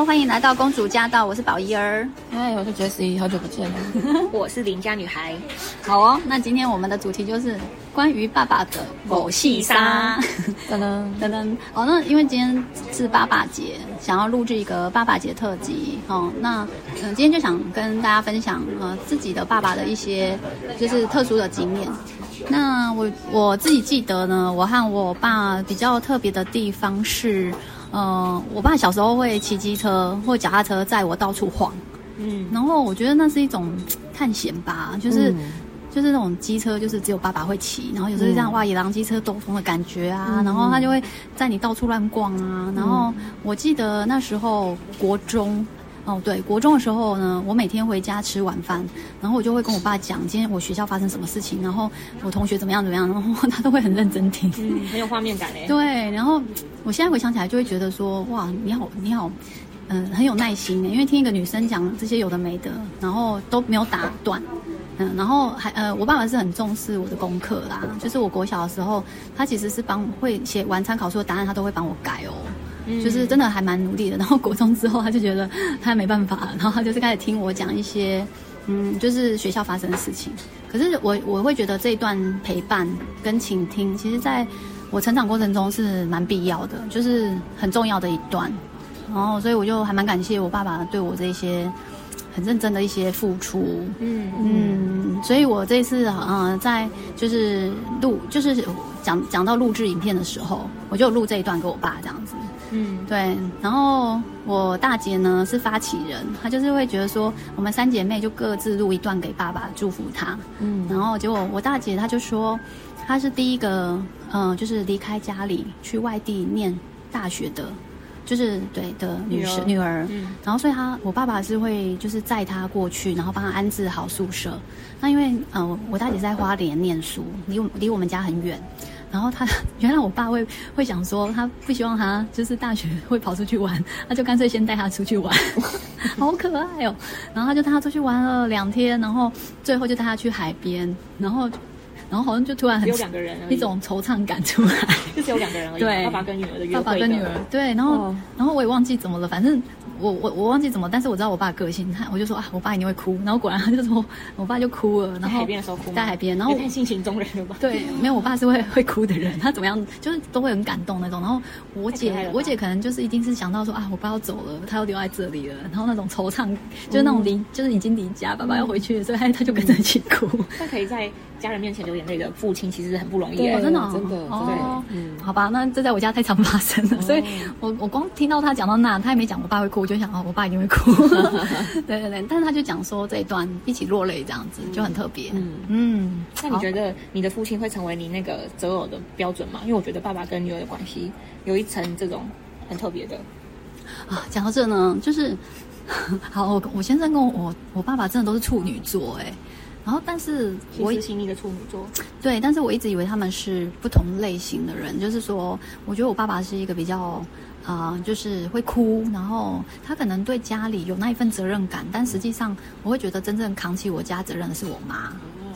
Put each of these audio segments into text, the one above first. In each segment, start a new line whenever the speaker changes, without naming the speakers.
Hello，欢迎来到公主驾到，我是宝仪儿。
嗨，我是 Jessie，好久不见了。
我是邻家女孩。
好哦，那今天我们的主题就是关于爸爸的某细沙。
噔噔
噔噔。哦，那因为今天是爸爸节，想要录制一个爸爸节特辑。哦，那嗯、呃，今天就想跟大家分享呃自己的爸爸的一些就是特殊的经验。那我我自己记得呢，我和我爸比较特别的地方是。呃，我爸小时候会骑机车或脚踏车载我到处晃，嗯，然后我觉得那是一种探险吧，就是、嗯、就是那种机车，就是只有爸爸会骑，然后有时候这样哇，野狼机车兜风的感觉啊，嗯、然后他就会载你到处乱逛啊，嗯、然后我记得那时候国中。哦，对，国中的时候呢，我每天回家吃晚饭，然后我就会跟我爸讲今天我学校发生什么事情，然后我同学怎么样怎么样，然后 他都会很认真听，
嗯，很有画面感嘞。
对，然后我现在回想起来就会觉得说，哇，你好，你好，嗯、呃，很有耐心，因为听一个女生讲这些有的没的，然后都没有打断，嗯，然后还呃，我爸爸是很重视我的功课啦，就是我国小的时候，他其实是帮会写完参考书的答案，他都会帮我改哦。就是真的还蛮努力的，然后国中之后他就觉得他没办法，然后他就是开始听我讲一些，嗯，就是学校发生的事情。可是我我会觉得这一段陪伴跟倾听，其实在我成长过程中是蛮必要的，就是很重要的一段。然后所以我就还蛮感谢我爸爸对我这些很认真的一些付出。嗯嗯，所以我这次嗯在就是录就是讲讲到录制影片的时候，我就录这一段给我爸这样子。嗯，对。然后我大姐呢是发起人，她就是会觉得说，我们三姐妹就各自录一段给爸爸祝福他。嗯，然后结果我大姐她就说，她是第一个，嗯、呃，就是离开家里去外地念大学的，就是对的女生女儿。女儿嗯，然后所以她我爸爸是会就是载她过去，然后帮她安置好宿舍。那因为呃我大姐在花莲念书，离我离我们家很远。然后他 原来我爸会会想说，他不希望他就是大学会跑出去玩，他就干脆先带他出去玩，好可爱哦。然后他就带他出去玩了两天，然后最后就带他去海边，然后然后好像就突然很
有两个人
一种惆怅感出来，
就只有两个人而已，
对，
爸爸跟女儿的约会，
爸爸跟女儿对，然后、哦、然后我也忘记怎么了，反正。我我我忘记怎么，但是我知道我爸的个性，他我就说啊，我爸一定会哭，然后果然他就说，我爸就哭了，然后
在海边的时候哭，
在海边，然后
太性情中人了吧？
对，没有，我爸是会会哭的人，他怎么样就是都会很感动那种。然后我姐我姐可能就是一定是想到说啊，我爸要走了，他要留在这里了，然后那种惆怅，就是那种离、嗯、就是已经离家，爸爸要回去了，所以他他就跟着一起哭。
他、嗯、可以在家人面前流眼泪的父亲，其实很不容易，
对真的、哦、
真的哦，嗯，
好吧，那这在我家太常发生了，哦、所以我我光听到他讲到那，他也没讲我爸会哭，我就想哦，我爸一定会哭。对对对，但是他就讲说这一段一起落泪这样子就很特别。嗯嗯，
那你觉得你的父亲会成为你那个择偶的标准吗？因为我觉得爸爸跟女儿的关系有一层这种很特别的
啊。讲到这呢，就是 好，我我先生跟我我爸爸真的都是处女座哎，然后但是我
细腻的处女座，
对，但是我一直以为他们是不同类型的人，就是说，我觉得我爸爸是一个比较。啊、呃，就是会哭，然后他可能对家里有那一份责任感，但实际上我会觉得真正扛起我家责任的是我妈，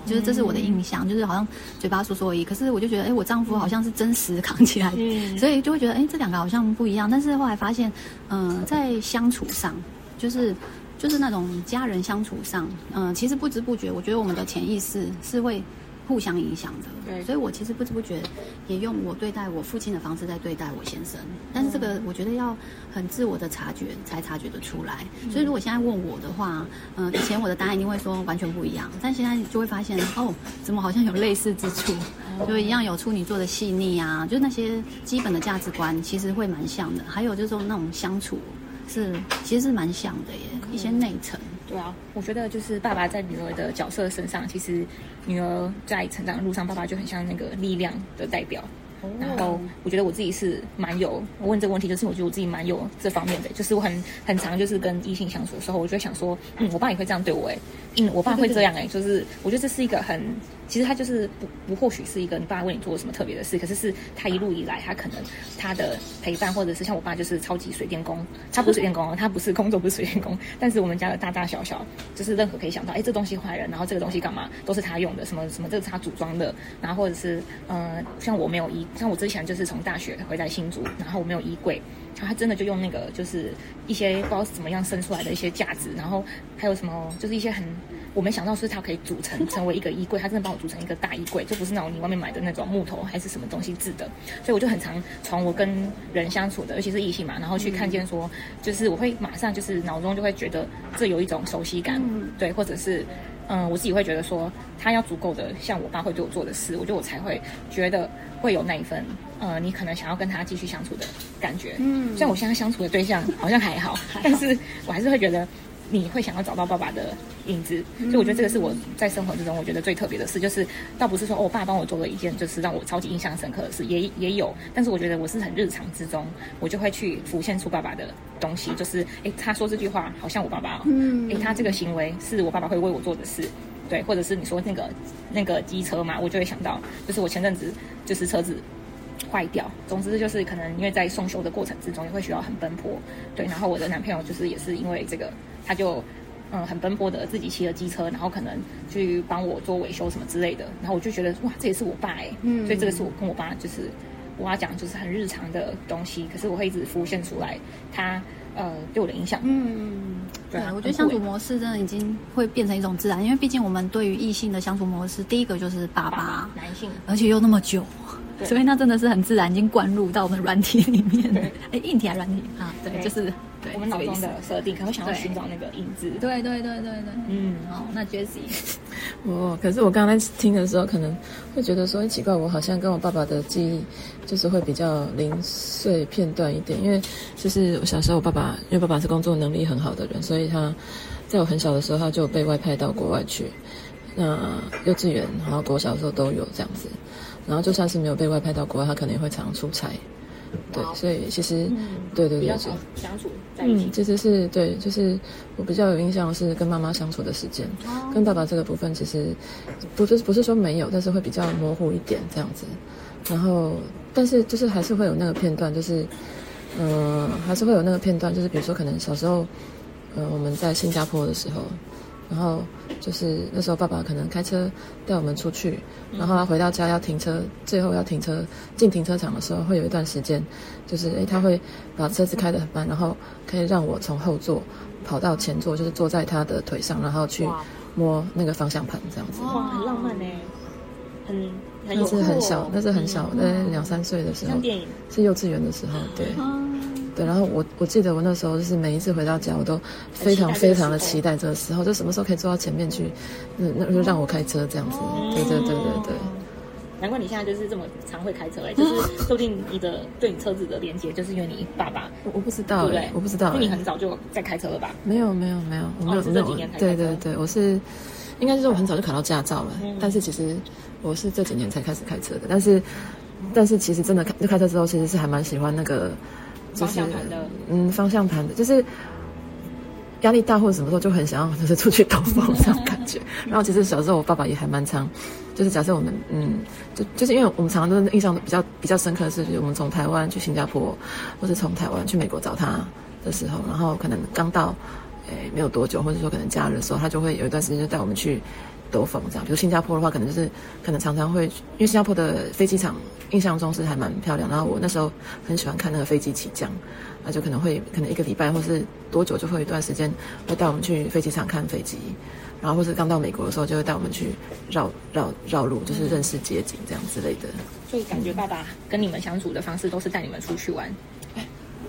就是这是我的印象，就是好像嘴巴说说而已。可是我就觉得，哎，我丈夫好像是真实扛起来，所以就会觉得，哎，这两个好像不一样。但是后来发现，嗯、呃，在相处上，就是就是那种家人相处上，嗯、呃，其实不知不觉，我觉得我们的潜意识是会。互相影响的，对，所以我其实不知不觉也用我对待我父亲的方式在对待我先生，但是这个我觉得要很自我的察觉才察觉得出来。所以如果现在问我的话，嗯、呃，以前我的答案一定会说完全不一样，但现在就会发现哦，怎么好像有类似之处，就一样有处女座的细腻啊，就是那些基本的价值观其实会蛮像的，还有就是说那种相处是其实是蛮像的耶，一些内层。
对啊，我觉得就是爸爸在女儿的角色身上，其实女儿在成长的路上，爸爸就很像那个力量的代表。然后我觉得我自己是蛮有，我问这个问题就是我觉得我自己蛮有这方面的，就是我很很常就是跟异性相处的时候，我就会想说，嗯，我爸也会这样对我哎，嗯，我爸会这样哎，就是我觉得这是一个很其实他就是不不，或许是一个你爸为你做了什么特别的事，可是是他一路以来，他可能他的陪伴，或者是像我爸就是超级水电工，他不是水电工，他不是工作不是水电工，但是我们家的大大小小，就是任何可以想到，哎，这东西坏了，然后这个东西干嘛，都是他用的，什么什么，这个是他组装的，然后或者是呃，像我没有衣，像我之前就是从大学回来新竹，然后我没有衣柜，然后他真的就用那个就是一些不知道是怎么样生出来的一些架子，然后还有什么就是一些很。我没想到是它可以组成 成为一个衣柜，它真的帮我组成一个大衣柜，就不是那种你外面买的那种木头还是什么东西制的。所以我就很常从我跟人相处的，尤其是异性嘛，然后去看见说，就是我会马上就是脑中就会觉得这有一种熟悉感，对，或者是嗯，我自己会觉得说他要足够的像我爸会对我做的事，我觉得我才会觉得会有那一份呃，你可能想要跟他继续相处的感觉。嗯，像我现在相处的对象好像还好，但是我还是会觉得。你会想要找到爸爸的影子，所以我觉得这个是我在生活之中我觉得最特别的事，就是倒不是说哦，我爸帮我做了一件就是让我超级印象深刻的事，也也有，但是我觉得我是很日常之中，我就会去浮现出爸爸的东西，就是诶，他说这句话好像我爸爸哦，诶，他这个行为是我爸爸会为我做的事，对，或者是你说那个那个机车嘛，我就会想到，就是我前阵子就是车子。坏掉，总之就是可能因为在送修的过程之中也会需要很奔波，对。然后我的男朋友就是也是因为这个，他就嗯很奔波的自己骑了机车，然后可能去帮我做维修什么之类的。然后我就觉得哇，这也是我爸哎，嗯，所以这个是我跟我爸就是我要讲就是很日常的东西，可是我会一直浮现出来他呃对我的影响。嗯，对啊，
我觉得相处模式真的已经会变成一种自然，因为毕竟我们对于异性的相处模式，第一个就是爸爸，男性，而且又那么久。所以那真的是很自然，已经灌入到我们软体里面。哎，硬体还是软体啊？对，就是对
我们脑中的设定，可能会想要寻找那个影子。
对对对对对，嗯，好，那 Jessie，
我可是我刚才听的时候，可能会觉得说很奇怪，我好像跟我爸爸的记忆就是会比较零碎片段一点，因为就是我小时候我爸爸，因为爸爸是工作能力很好的人，所以他在我很小的时候他就被外派到国外去，那幼稚园然后国小的时候都有这样子。然后就算是没有被外派到国外，他可能也会常常出差，对，所以其实，嗯、对对对，
相处在一起，
嗯，其实是对，就是我比较有印象是跟妈妈相处的时间，哦、跟爸爸这个部分其实不是不是说没有，但是会比较模糊一点这样子。然后，但是就是还是会有那个片段，就是嗯、呃，还是会有那个片段，就是比如说可能小时候，呃，我们在新加坡的时候。然后就是那时候，爸爸可能开车带我们出去，然后他回到家要停车，最后要停车进停车场的时候，会有一段时间，就是诶，他会把车子开得很慢，然后可以让我从后座跑到前座，就是坐在他的腿上，然后去摸那个方向盘这样子。
哇，很浪漫呢，很很
那是很小，那是很小，在两三岁的时候，是幼稚园的时候，对。对，然后我我记得我那时候就是每一次回到家，我都非常非常的期待这个时候，就什么时候可以坐到前面去，那那就让我开车这样子。对对对对对。
难怪你现在就是这么常会开车哎，就是说不定你的对你车子的连接，就是因为你爸爸。
我我不知道哎，我不知道。
因为你很早就在开车了吧？
没有没有没有，我没有
这几年才开车。
对对对，我是应该是我很早就考到驾照了，但是其实我是这几年才开始开车的。但是但是其实真的开就开车之后，其实是还蛮喜欢那个。就是、
方向盘的，
嗯，方向盘的，就是压力大或者什么时候就很想要，就是出去兜风这种感觉。然后其实小时候我爸爸也还蛮常，就是假设我们，嗯，就就是因为我们常常都印象比较比较深刻的是，我们从台湾去新加坡，或者从台湾去美国找他的时候，然后可能刚到，诶，没有多久，或者说可能假日的时候，他就会有一段时间就带我们去。兜风这样，比如新加坡的话，可能就是可能常常会，因为新加坡的飞机场印象中是还蛮漂亮。然后我那时候很喜欢看那个飞机起降，那就可能会可能一个礼拜或是多久就会有一段时间会带我们去飞机场看飞机，然后或是刚到美国的时候就会带我们去绕绕绕路，就是认识街景这样之类的。
所以感觉爸爸跟你们相处的方式都是带你们出去玩。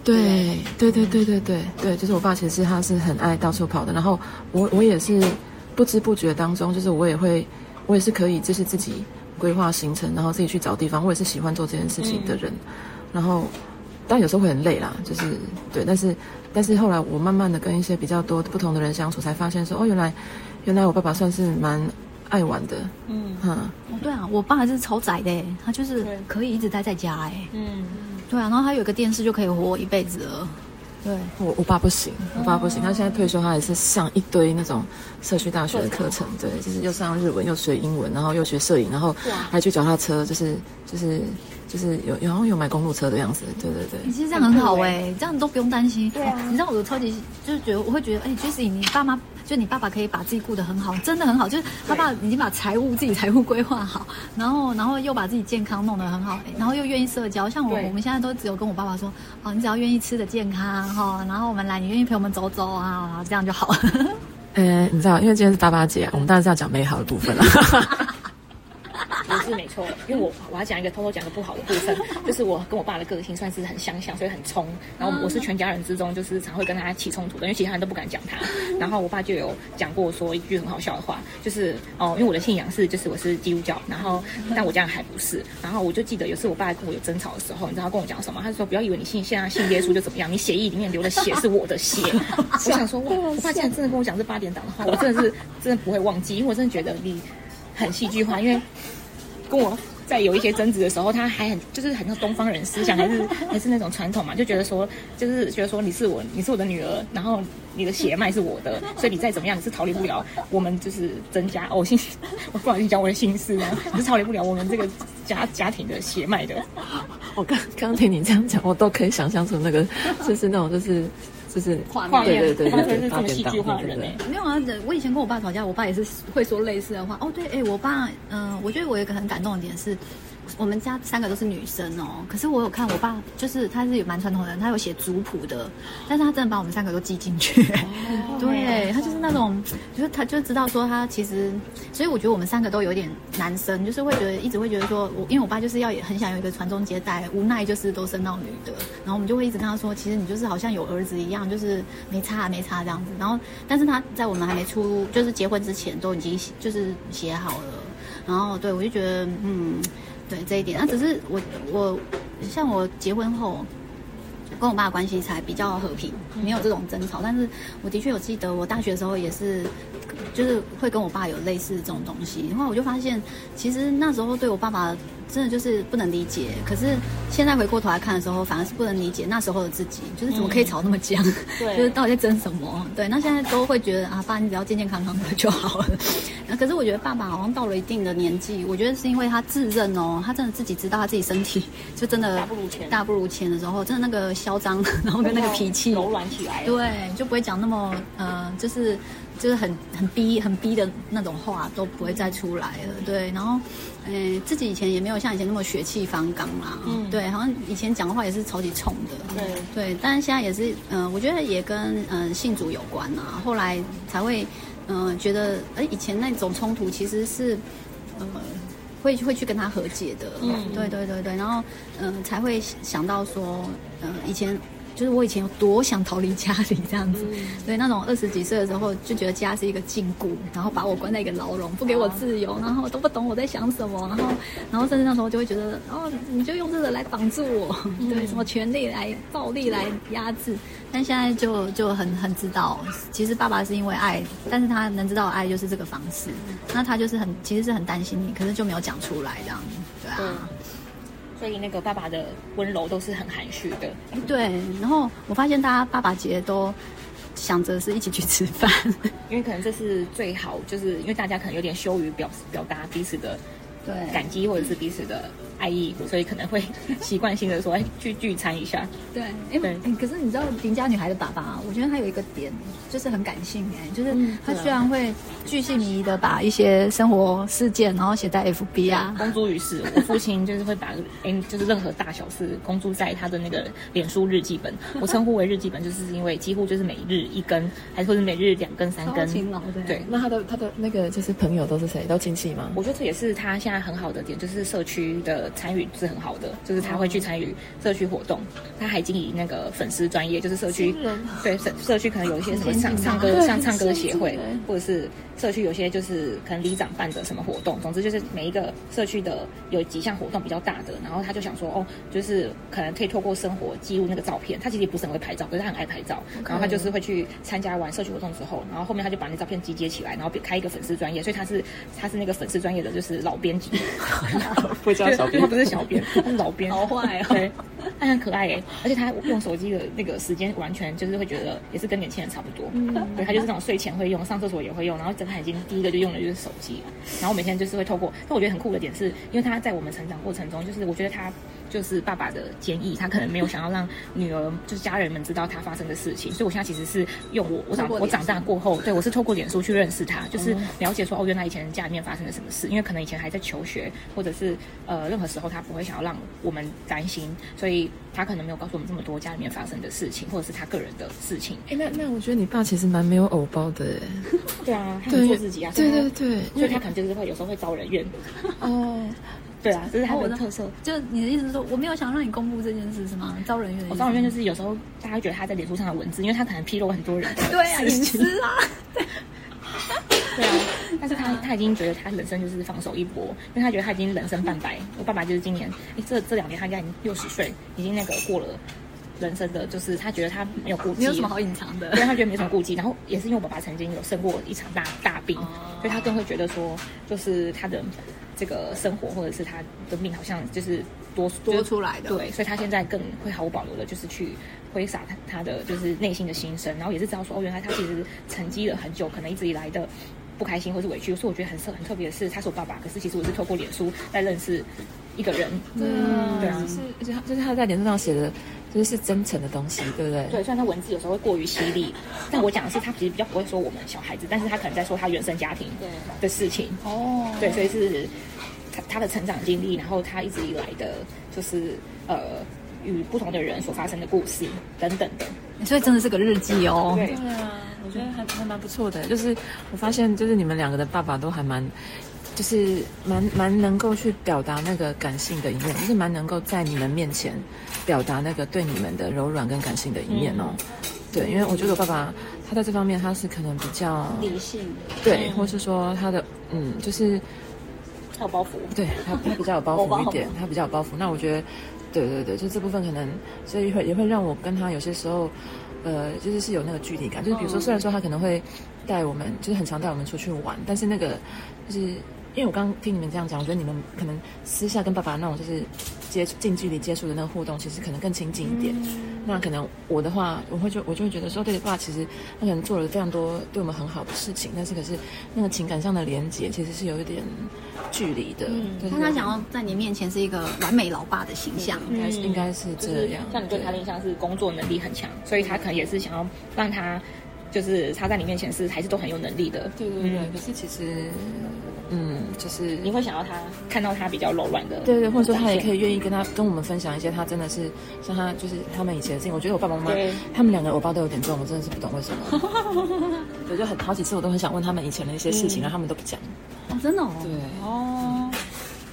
对对对对对对对，就是我爸其实他是很爱到处跑的，然后我我也是。不知不觉当中，就是我也会，我也是可以，就是自己规划行程，然后自己去找地方。我也是喜欢做这件事情的人。嗯、然后，但有时候会很累啦，就是对。但是，但是后来我慢慢的跟一些比较多不同的人相处，才发现说，哦，原来，原来我爸爸算是蛮爱玩的。嗯
嗯。哦，对啊，我爸还是超宅的，他就是可以一直待在家，哎。嗯。对啊，然后他有个电视就可以活一辈子了。
对我我爸不行，我爸不行，他现在退休，他也是上一堆那种社区大学的课程，对，就是又上日文，又学英文，然后又学摄影，然后还去脚踏车，就是就是就是有然后有买公路车的样子，对对对。
你其实这样很好哎，这样都不用担心。对啊，你知道我超级就是觉得我会觉得，哎，即使你爸妈。就你爸爸可以把自己顾得很好，真的很好。就是他爸已经把财务自己财务规划好，然后然后又把自己健康弄得很好，然后又愿意社交。像我我们现在都只有跟我爸爸说，哦，你只要愿意吃的健康哈，然后我们来，你愿意陪我们走走啊，这样就好了。
呃，你知道，因为今天是爸爸节，我们当然是要讲美好的部分了。
不是没错，因为我我要讲一个偷偷讲个不好的部分，就是我跟我爸的个性算是很相像，所以很冲。然后我是全家人之中就是常会跟他起冲突的，因为其他人都不敢讲他。然后我爸就有讲过说一句很好笑的话，就是哦，因为我的信仰是就是我是基督教，然后但我家人还不是。然后我就记得有次我爸跟我有争吵的时候，你知道他跟我讲什么？他就说不要以为你信现在信耶稣就怎么样，你血液里面流的血是我的血。我想说哇，我爸竟然真的跟我讲这八点档的话，我真的是真的不会忘记，因为我真的觉得你很戏剧化，因为。跟我在有一些争执的时候，他还很就是很像东方人思想，还是还是那种传统嘛，就觉得说，就是觉得说你是我，你是我的女儿，然后你的血脉是我的，所以你再怎么样，你是逃离不了我们就是增加哦，心我不好意思讲我的心思啊，你是逃离不了我们这个家家庭的血脉的。
我刚刚听你这样讲，我都可以想象出那个就是那种就是。就是画面，对对对，他是这么戏剧化的人哎。
没有啊，我以前跟我爸吵架，我爸也是会说类似的话。哦，对，哎，我爸，嗯、呃，我觉得我有一个很感动的点是。我们家三个都是女生哦，可是我有看我爸，就是他是有蛮传统的人，他有写族谱的，但是他真的把我们三个都记进去。哦、对，他就是那种，就是他就知道说他其实，所以我觉得我们三个都有点男生，就是会觉得一直会觉得说，我因为我爸就是要也很想有一个传宗接代，无奈就是都生到女的，然后我们就会一直跟他说，其实你就是好像有儿子一样，就是没差没差这样子。然后，但是他在我们还没出就是结婚之前都已经就是写好了，然后对我就觉得嗯。对这一点，那只是我我像我结婚后，跟我爸的关系才比较和平，没有这种争吵。但是我的确有记得，我大学的时候也是，就是会跟我爸有类似这种东西。然后我就发现，其实那时候对我爸爸。真的就是不能理解，可是现在回过头来看的时候，反而是不能理解那时候的自己，就是怎么可以吵那么僵，就是到底在争什么？对，那现在都会觉得啊，爸，你只要健健康康的就好了。那可是我觉得爸爸好像到了一定的年纪，我觉得是因为他自认哦，他真的自己知道他自己身体就真的大不如前，大不如前的时候，真的那个嚣张，然后跟那个脾气
柔软起来，
对，就不会讲那么呃，就是。就是很很逼很逼的那种话都不会再出来了，对。然后，诶，自己以前也没有像以前那么血气方刚啦，嗯，对，好像以前讲的话也是超级冲的，对对。但是现在也是，嗯、呃，我觉得也跟嗯、呃、信主有关啊。后来才会，嗯、呃，觉得，诶，以前那种冲突其实是，呃，会会去跟他和解的，嗯，对对对对。然后，嗯、呃，才会想到说，嗯、呃，以前。就是我以前有多想逃离家里这样子，嗯、对，那种二十几岁的时候就觉得家是一个禁锢，然后把我关在一个牢笼，不给我自由，然后都不懂我在想什么，然后，然后甚至那时候就会觉得，哦，你就用这个来绑住我，对，什么权力来暴力来压制，但现在就就很很知道，其实爸爸是因为爱，但是他能知道爱就是这个方式，那他就是很其实是很担心你，可是就没有讲出来这样，对啊。嗯
所以那个爸爸的温柔都是很含蓄的，
对。然后我发现大家爸爸节都想着是一起去吃饭，
因为可能这是最好，就是因为大家可能有点羞于表表达彼此的对感激或者是彼此的。爱意，所以可能会 习惯性的说，哎，去聚餐一下。
对，哎，可是你知道邻家女孩的爸爸，我觉得他有一个点，就是很感性哎，就是他居然会巨细靡遗的把一些生活事件，然后写在 FB 啊，
公诸于世。我父亲就是会把，哎，就是任何大小事公诸在他的那个脸书日记本。我称呼为日记本，就是因为几乎就是每日一根，还是或者每日两根、三根。
勤劳的。
对，那他的他的那个就是朋友都是谁？都亲戚吗？
我觉得这也是他现在很好的点，就是社区的。参与是很好的，就是他会去参与社区活动，他还经营那个粉丝专业，就是社区对社社区可能有一些什么唱唱歌像唱歌协会，或者是社区有些就是可能里长办的什么活动，总之就是每一个社区的有几项活动比较大的，然后他就想说哦，就是可能可以透过生活记录那个照片，他其实也不是很会拍照，可是他很爱拍照，然后他就是会去参加完社区活动之后，然后后面他就把那照片集结起来，然后开一个粉丝专业，所以他是他是那个粉丝专业的就是老编辑，
不叫小编。
他不是小编，他是老编，
好坏哦。对，
他很可爱哎，而且他用手机的那个时间完全就是会觉得也是跟年轻人差不多。嗯，对，他就是那种睡前会用，上厕所也会用，然后睁开眼睛第一个就用的就是手机。然后每天就是会透过，但我觉得很酷的点是，因为他在我们成长过程中，就是我觉得他。就是爸爸的建议，他可能没有想要让女儿，就是家人们知道他发生的事情，所以我现在其实是用我我长我长大过后，对我是透过脸书去认识他，就是了解说哦，原来以前家里面发生了什么事，因为可能以前还在求学，或者是呃任何时候他不会想要让我们担心，所以他可能没有告诉我们这么多家里面发生的事情，或者是他个人的事情。
哎，那那我觉得你爸其实蛮没有偶包的，
对啊，他很做自己啊，
对对对，
所以他可能就是会有时候会招人怨哦。对啊，这是他的特色。
就你的意思是说，我没有想让你公布这件事是吗？招人怨。
我招人怨就是有时候大家觉得他在脸书上的文字，因为他可能披露很多人的
对啊隐私啊。
对啊，但是他他已经觉得他人生就是放手一搏，因为他觉得他已经人生半百。我爸爸就是今年，哎，这这两年他应该已经六十岁，已经那个过了人生的，就是他觉得他没有顾忌，
没有什么好隐藏的，
因为他觉得没什么顾忌。然后也是因为我爸爸曾经有生过一场大大病，所以他更会觉得说，就是他的。这个生活或者是他的命，好像就是多
多出来的，
对，所以他现在更会毫无保留的，就是去挥洒他他的就是内心的心声，然后也是知道说，哦，原来他其实沉积了很久，可能一直以来的不开心或是委屈。所以我觉得很特很特别的是，他是我爸爸，可是其实我是透过脸书在认识一个人，
嗯，对啊，就是而且他就是他在脸书上写的。就是是真诚的东西，对不对？
对，虽然他文字有时候会过于犀利，但我讲的是他其实比较不会说我们小孩子，但是他可能在说他原生家庭的事情。哦，对，所以是他他的成长经历，然后他一直以来的，就是呃与不同的人所发生的故事等等的。
所以真的是个日记哦。
对，对啊，我觉得还还蛮不错的。就是我发现，就是你们两个的爸爸都还蛮。就是蛮蛮能够去表达那个感性的一面，就是蛮能够在你们面前表达那个对你们的柔软跟感性的一面哦。嗯、对，因为我觉得我爸爸他在这方面他是可能比较
理性，
对，或是说他的嗯，就是
他有包袱，
对他他比较有包袱 一点，他比较有包袱。那我觉得，对对对，就这部分可能所以会也会让我跟他有些时候，呃，就是是有那个距离感。就是比如说，虽然说他可能会带我们，就是很常带我们出去玩，但是那个就是。因为我刚刚听你们这样讲，我觉得你们可能私下跟爸爸那种就是接近距离接触的那个互动，其实可能更亲近一点。嗯、那可能我的话，我会就我就会觉得说，对爸爸其实他可能做了非常多对我们很好的事情，但是可是那个情感上的连接其实是有一点距离的。嗯，
但他想要在你面前是一个完美老爸的形象，
应该是应该是这样。
像你对他的印象是工作能力很强，所以他可能也是想要让他就是他在你面前是还是都很有能力的。
对对对，嗯、可是其实。嗯，就是
你会想要他看到他比较柔软的，
对对，或者说他也可以愿意跟他跟我们分享一些他真的是像他就是他们以前的事情。我觉得我爸爸妈妈他们两个我爸都有点重，我真的是不懂为什么。我就很好几次我都很想问他们以前的一些事情，嗯、然后他们都不讲。
哦，真的哦。
对
哦。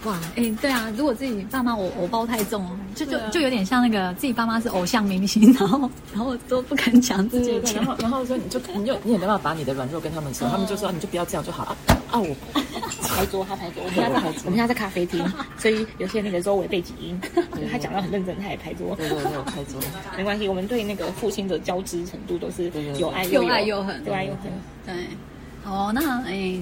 哇，哎、欸，对啊，如果自己爸妈我我包太重，就就就有点像那个自己爸妈是偶像明星，然后然后都不敢讲自己，
然后然后说你就你就你也没办法把你的软弱跟他们说，他们就说你就不要这样就好啊啊我
牌桌他拍桌，我们家在我们家在咖啡厅，所以有些那个周围背景音，他讲到很认真，他也拍桌，
对对对，拍桌
没关系，我们对那个父亲的交织程度都是有爱又
又爱又恨，
又爱又恨，
对，哦，那哎。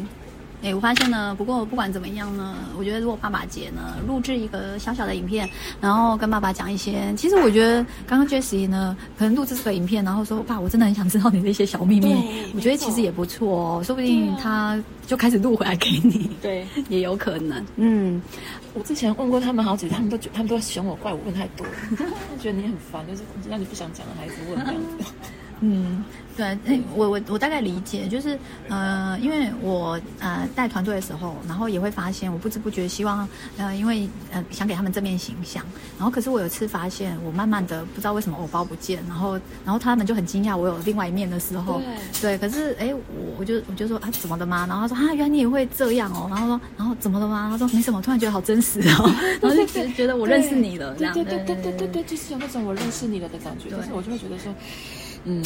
哎，我发现呢，不过不管怎么样呢，我觉得如果爸爸节呢录制一个小小的影片，然后跟爸爸讲一些，其实我觉得刚刚 Jessie 呢，可能录制这个影片，然后说爸，我真的很想知道你的一些小秘密，我觉得其实也不错哦，说不定他就开始录回来给你，
对，
也有可能。嗯，
我之前问过他们好几次，他们都觉他们都嫌我怪我问太多，觉得你很烦，就是让你不想讲的孩子问这样子。
嗯，对，我我我大概理解，就是呃，因为我呃带团队的时候，然后也会发现，我不知不觉希望呃，因为呃想给他们正面形象，然后可是我有次发现，我慢慢的不知道为什么偶包不见，然后然后他们就很惊讶我有另外一面的时候，对，对，可是哎，我我就我就说啊怎么的吗？然后他说啊原来你也会这样哦，然后说然后怎么了吗？他说没什么，突然觉得好真实哦，然后就觉觉得我认识你了，这样。
对对对对对对，就是有那种我认识你了的感觉，但是我就会觉得说。嗯，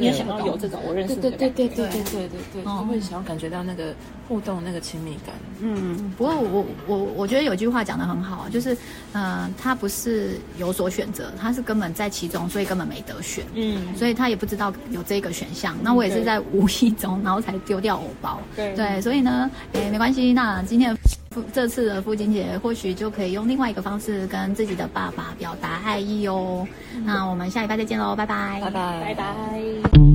你也想要有这种我认识的
对对对对对对对对，就会想要感觉到那个互动那个亲密感。
嗯，不过我我我觉得有句话讲的很好，就是嗯，他不是有所选择，他是根本在其中，所以根本没得选。嗯，所以他也不知道有这个选项。那我也是在无意中，然后才丢掉偶包。对对，所以呢，哎，没关系。那今天的。父这次的父亲节，或许就可以用另外一个方式跟自己的爸爸表达爱意哦。那我们下礼拜再见喽，拜拜，
拜拜，
拜拜。